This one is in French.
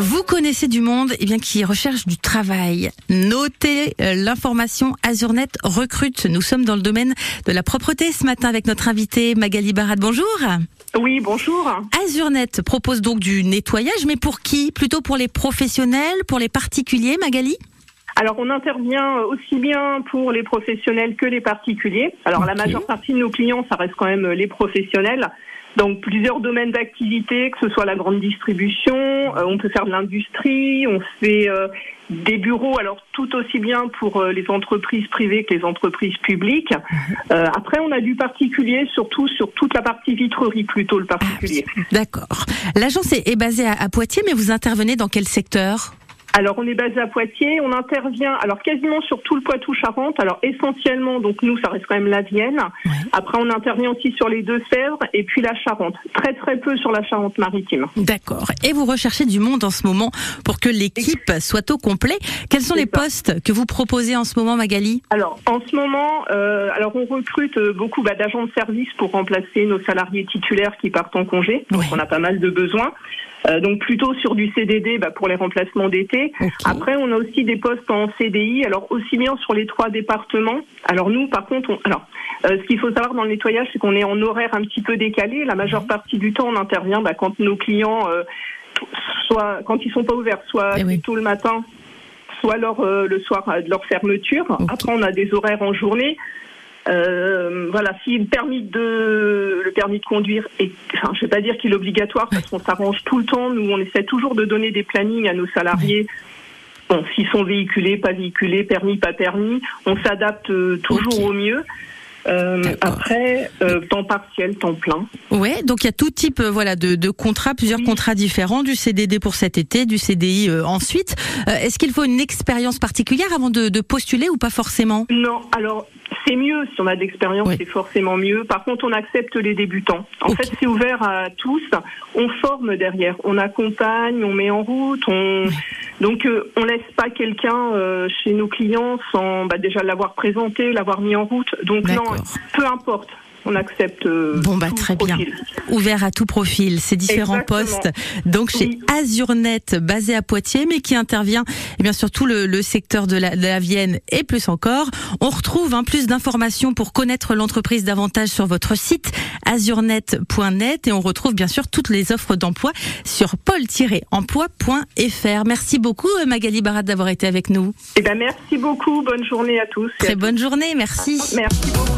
Vous connaissez du monde eh bien, qui recherche du travail. Notez euh, l'information Azurnet recrute. Nous sommes dans le domaine de la propreté ce matin avec notre invité Magali Barat. Bonjour. Oui, bonjour. Azurnet propose donc du nettoyage, mais pour qui? Plutôt pour les professionnels, pour les particuliers, Magali? Alors, on intervient aussi bien pour les professionnels que les particuliers. Alors, la majeure partie de nos clients, ça reste quand même les professionnels. Donc, plusieurs domaines d'activité, que ce soit la grande distribution, euh, on peut faire de l'industrie, on fait euh, des bureaux, alors tout aussi bien pour euh, les entreprises privées que les entreprises publiques. Euh, après, on a du particulier, surtout sur toute la partie vitrerie, plutôt le particulier. D'accord. L'agence est est basée à à Poitiers, mais vous intervenez dans quel secteur? Alors on est basé à Poitiers, on intervient alors quasiment sur tout le Poitou-Charentes. Alors essentiellement, donc nous ça reste quand même la Vienne. Ouais. Après on intervient aussi sur les Deux-Sèvres et puis la Charente. Très très peu sur la Charente-Maritime. D'accord. Et vous recherchez du monde en ce moment pour que l'équipe soit au complet. Quels sont les ça. postes que vous proposez en ce moment, Magali? Alors en ce moment, euh, alors on recrute euh, beaucoup bah, d'agents de service pour remplacer nos salariés titulaires qui partent en congé. Donc on a pas mal de besoins. Euh, donc plutôt sur du CDD bah, pour les remplacements d'été. Après, on a aussi des postes en CDI, alors aussi bien sur les trois départements. Alors nous, par contre, on, alors euh, ce qu'il faut savoir dans le nettoyage, c'est qu'on est en horaire un petit peu décalé. La majeure partie du temps, on intervient bah, quand nos clients, euh, soit quand ils sont pas ouverts, soit Eh oui. plutôt le matin, soit leur, euh, le soir euh, de leur fermeture. Après, on a des horaires en journée. Voilà, si le permis de le permis de conduire est, enfin, je vais pas dire qu'il est obligatoire parce qu'on s'arrange tout le temps. Nous, on essaie toujours de donner des plannings à nos salariés. Bon, s'ils sont véhiculés, pas véhiculés, permis, pas permis, on s'adapte euh, toujours au mieux. Euh, après, euh, temps partiel, temps plein. Ouais, donc il y a tout type euh, voilà de, de contrats, plusieurs Oui. contrats différents, du CDD pour cet été, du CDI euh, ensuite. Euh, Est-ce qu'il faut une expérience particulière avant de, de postuler ou pas forcément? Non, alors c'est mieux si on a de l'expérience, Oui. c'est forcément mieux. Par contre, on accepte les débutants. En fait, c'est ouvert à tous. On forme derrière, on accompagne, on met en route. On... Donc, euh, on laisse pas quelqu'un euh, chez nos clients sans bah, déjà l'avoir présenté, l'avoir mis en route. Donc non, D'accord. peu importe. On accepte. euh, Bon, bah, tout très bien. Ouvert à tout profil, ces différents Exactement. postes. Donc chez Oui. Azurnet, basé à Poitiers, mais qui intervient eh bien surtout le, le secteur de la, de la Vienne et plus encore. On retrouve hein, plus d'informations pour connaître l'entreprise davantage sur votre site azurnet.net et on retrouve bien sûr toutes les offres d'emploi sur pôle-emploi.fr. Merci beaucoup euh, Magali Barat d'avoir été avec nous. Eh ben, merci beaucoup. Bonne journée à tous. Très bonne journée, merci. Merci beaucoup.